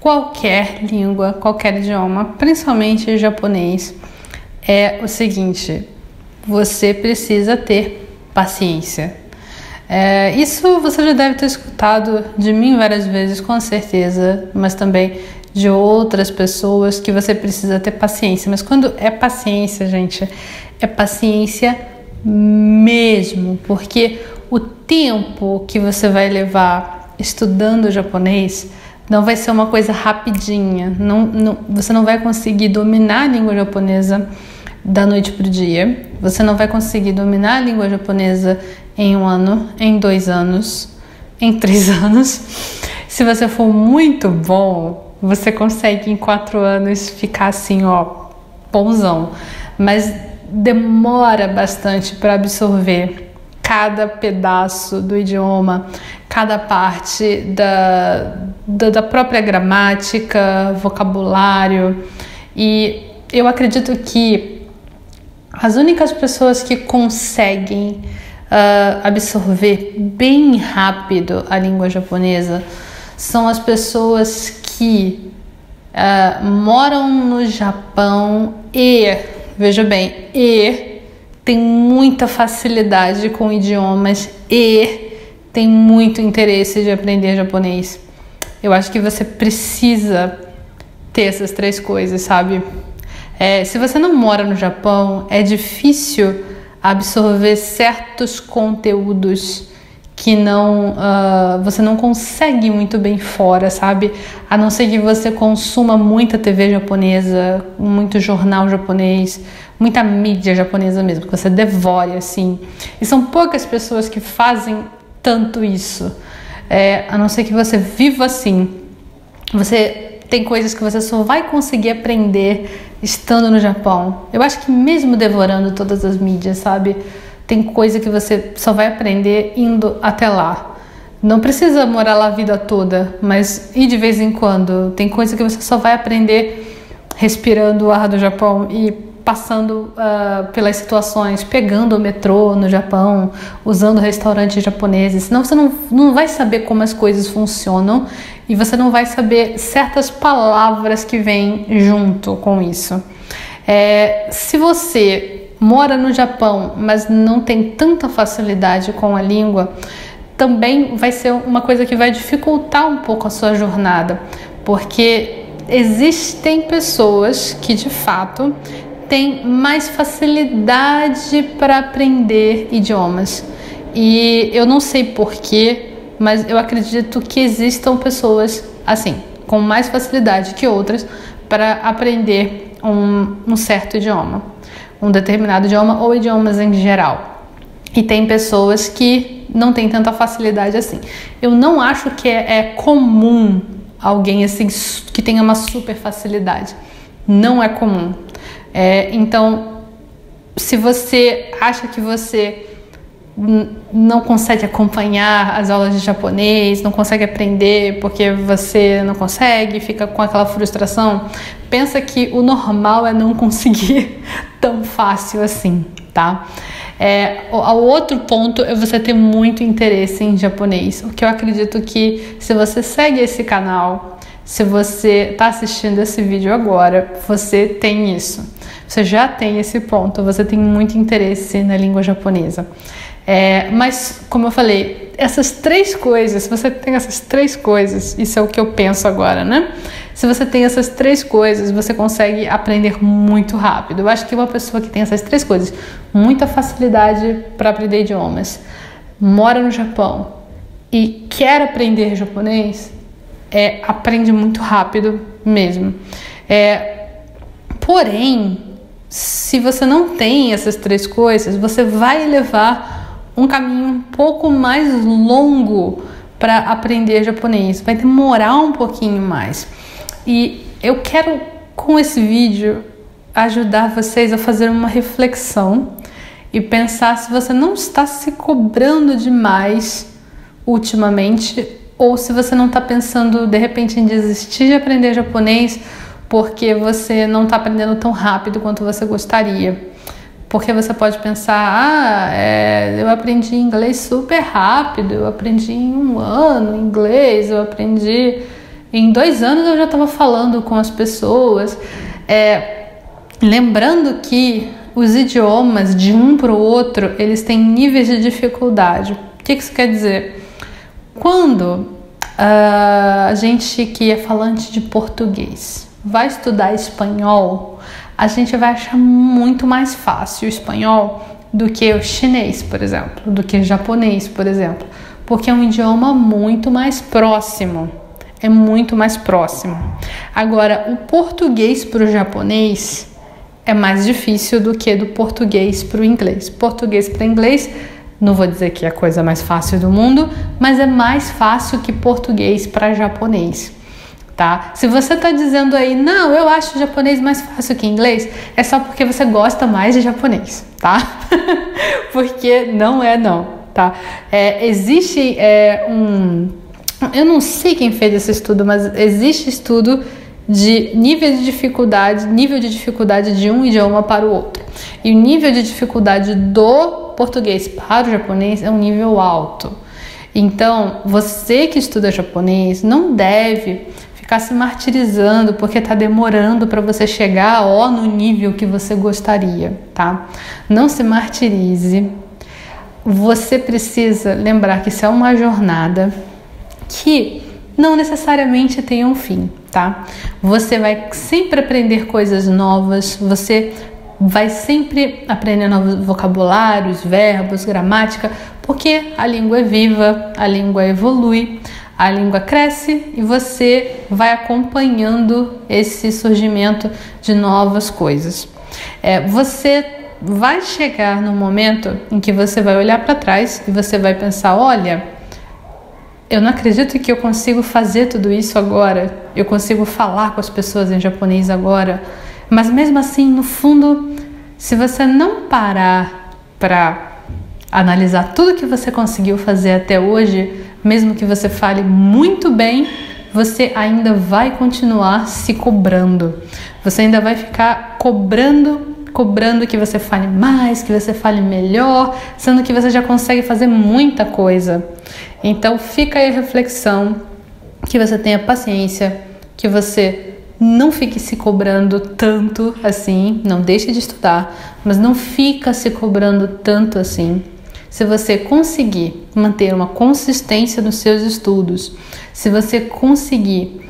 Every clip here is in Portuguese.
qualquer língua, qualquer idioma, principalmente japonês. É o seguinte: você precisa ter paciência. É, isso você já deve ter escutado de mim várias vezes, com certeza, mas também de outras pessoas que você precisa ter paciência. Mas quando é paciência, gente, é paciência mesmo, porque o tempo que você vai levar estudando japonês não vai ser uma coisa rapidinha. Não, não, você não vai conseguir dominar a língua japonesa da noite para o dia. Você não vai conseguir dominar a língua japonesa em um ano, em dois anos, em três anos. Se você for muito bom, você consegue em quatro anos ficar assim, ó, bonzão. Mas demora bastante para absorver cada pedaço do idioma, cada parte da, da, da, própria gramática, vocabulário. E eu acredito que as únicas pessoas que conseguem uh, absorver bem rápido a língua japonesa são as pessoas que uh, moram no Japão e Veja bem, e tem muita facilidade com idiomas e tem muito interesse de aprender japonês. Eu acho que você precisa ter essas três coisas, sabe? É, se você não mora no Japão, é difícil absorver certos conteúdos que não uh, você não consegue muito bem fora, sabe? A não ser que você consuma muita TV japonesa, muito jornal japonês, muita mídia japonesa mesmo, que você devore assim. E são poucas pessoas que fazem tanto isso. É, a não ser que você viva assim. Você tem coisas que você só vai conseguir aprender estando no Japão. Eu acho que mesmo devorando todas as mídias, sabe? tem coisa que você só vai aprender indo até lá. Não precisa morar lá a vida toda, mas ir de vez em quando. Tem coisa que você só vai aprender respirando o ar do Japão e passando uh, pelas situações, pegando o metrô no Japão, usando restaurantes japoneses. Senão você não, não vai saber como as coisas funcionam e você não vai saber certas palavras que vêm junto com isso. É, se você mora no Japão, mas não tem tanta facilidade com a língua, também vai ser uma coisa que vai dificultar um pouco a sua jornada, porque existem pessoas que de fato têm mais facilidade para aprender idiomas. E eu não sei porquê, mas eu acredito que existam pessoas assim, com mais facilidade que outras para aprender um, um certo idioma um determinado idioma ou idiomas em geral. E tem pessoas que não têm tanta facilidade assim. Eu não acho que é, é comum alguém assim que tenha uma super facilidade. Não é comum. É, então, se você acha que você não consegue acompanhar as aulas de japonês, não consegue aprender porque você não consegue, fica com aquela frustração, pensa que o normal é não conseguir tão fácil assim, tá? É, o, outro ponto é você ter muito interesse em japonês, o que eu acredito que se você segue esse canal, se você está assistindo esse vídeo agora, você tem isso. Você já tem esse ponto, você tem muito interesse na língua japonesa. É, mas, como eu falei, essas três coisas, se você tem essas três coisas, isso é o que eu penso agora, né? Se você tem essas três coisas, você consegue aprender muito rápido. Eu acho que uma pessoa que tem essas três coisas, muita facilidade para aprender idiomas, mora no Japão e quer aprender japonês, é, aprende muito rápido mesmo. É, porém, se você não tem essas três coisas, você vai levar um caminho um pouco mais longo para aprender japonês, vai demorar um pouquinho mais. E Eu quero com esse vídeo ajudar vocês a fazer uma reflexão e pensar se você não está se cobrando demais ultimamente ou se você não está pensando de repente em desistir de aprender japonês porque você não está aprendendo tão rápido quanto você gostaria. Porque você pode pensar, ah, é, eu aprendi inglês super rápido, eu aprendi em um ano inglês, eu aprendi em dois anos eu já estava falando com as pessoas. É, lembrando que os idiomas de um para o outro eles têm níveis de dificuldade. O que isso quer dizer? Quando uh, a gente que é falante de português vai estudar espanhol, a gente vai achar muito mais fácil o espanhol do que o chinês, por exemplo, do que o japonês, por exemplo, porque é um idioma muito mais próximo. É muito mais próximo. Agora, o português para o japonês é mais difícil do que do português para o inglês. Português para inglês, não vou dizer que é a coisa mais fácil do mundo, mas é mais fácil que português para japonês tá? Se você está dizendo aí, não, eu acho japonês mais fácil que inglês, é só porque você gosta mais de japonês, tá? porque não é não, tá? É, existe é, um, eu não sei quem fez esse estudo, mas existe estudo de nível de dificuldade, nível de dificuldade de um idioma para o outro. E o nível de dificuldade do português para o japonês é um nível alto. Então, você que estuda japonês não deve ficar se martirizando porque está demorando para você chegar ó, no nível que você gostaria, tá? Não se martirize. Você precisa lembrar que isso é uma jornada que não necessariamente tem um fim, tá? Você vai sempre aprender coisas novas, você vai sempre aprender novos vocabulários, verbos, gramática, porque a língua é viva, a língua evolui a língua cresce e você vai acompanhando esse surgimento de novas coisas. É, você vai chegar no momento em que você vai olhar para trás e você vai pensar: olha, eu não acredito que eu consigo fazer tudo isso agora, eu consigo falar com as pessoas em japonês agora, mas mesmo assim, no fundo, se você não parar para analisar tudo que você conseguiu fazer até hoje, mesmo que você fale muito bem, você ainda vai continuar se cobrando. Você ainda vai ficar cobrando, cobrando que você fale mais, que você fale melhor, sendo que você já consegue fazer muita coisa. Então fica aí a reflexão, que você tenha paciência, que você não fique se cobrando tanto assim, não deixe de estudar, mas não fica se cobrando tanto assim. Se você conseguir manter uma consistência nos seus estudos, se você conseguir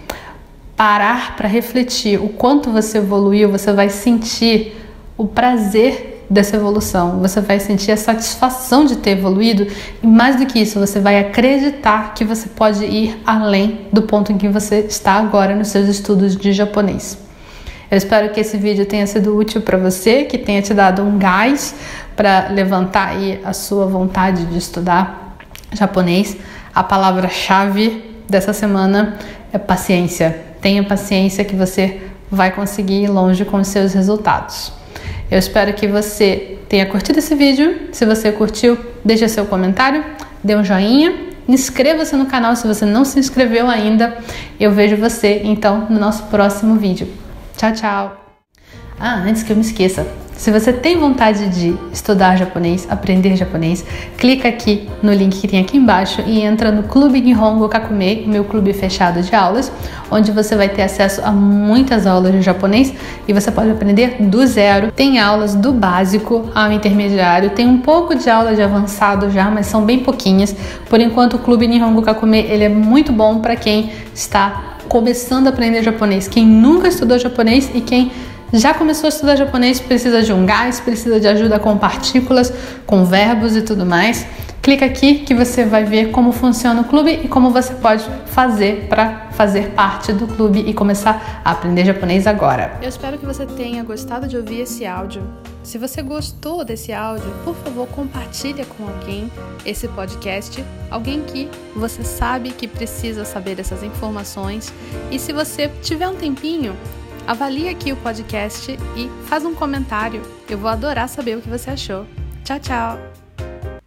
parar para refletir o quanto você evoluiu, você vai sentir o prazer dessa evolução, você vai sentir a satisfação de ter evoluído e mais do que isso, você vai acreditar que você pode ir além do ponto em que você está agora nos seus estudos de japonês. Eu espero que esse vídeo tenha sido útil para você, que tenha te dado um gás para levantar aí a sua vontade de estudar japonês. A palavra-chave dessa semana é paciência. Tenha paciência que você vai conseguir ir longe com os seus resultados. Eu espero que você tenha curtido esse vídeo. Se você curtiu, deixe seu comentário, dê um joinha, inscreva-se no canal se você não se inscreveu ainda. Eu vejo você então no nosso próximo vídeo. Tchau, tchau! Ah, antes que eu me esqueça, se você tem vontade de estudar japonês, aprender japonês, clica aqui no link que tem aqui embaixo e entra no Clube Nihongo Kakume, meu clube fechado de aulas, onde você vai ter acesso a muitas aulas de japonês e você pode aprender do zero. Tem aulas do básico ao intermediário, tem um pouco de aula de avançado já, mas são bem pouquinhas. Por enquanto, o Clube Nihongo Kakume ele é muito bom para quem está começando a aprender japonês, quem nunca estudou japonês e quem já começou a estudar japonês, precisa de um gás, precisa de ajuda com partículas, com verbos e tudo mais. Clica aqui que você vai ver como funciona o clube e como você pode fazer para fazer parte do clube e começar a aprender japonês agora. Eu espero que você tenha gostado de ouvir esse áudio Se você gostou desse áudio, por favor, compartilhe com alguém esse podcast, alguém que você sabe que precisa saber dessas informações. E se você tiver um tempinho, avalie aqui o podcast e faz um comentário. Eu vou adorar saber o que você achou. Tchau, tchau!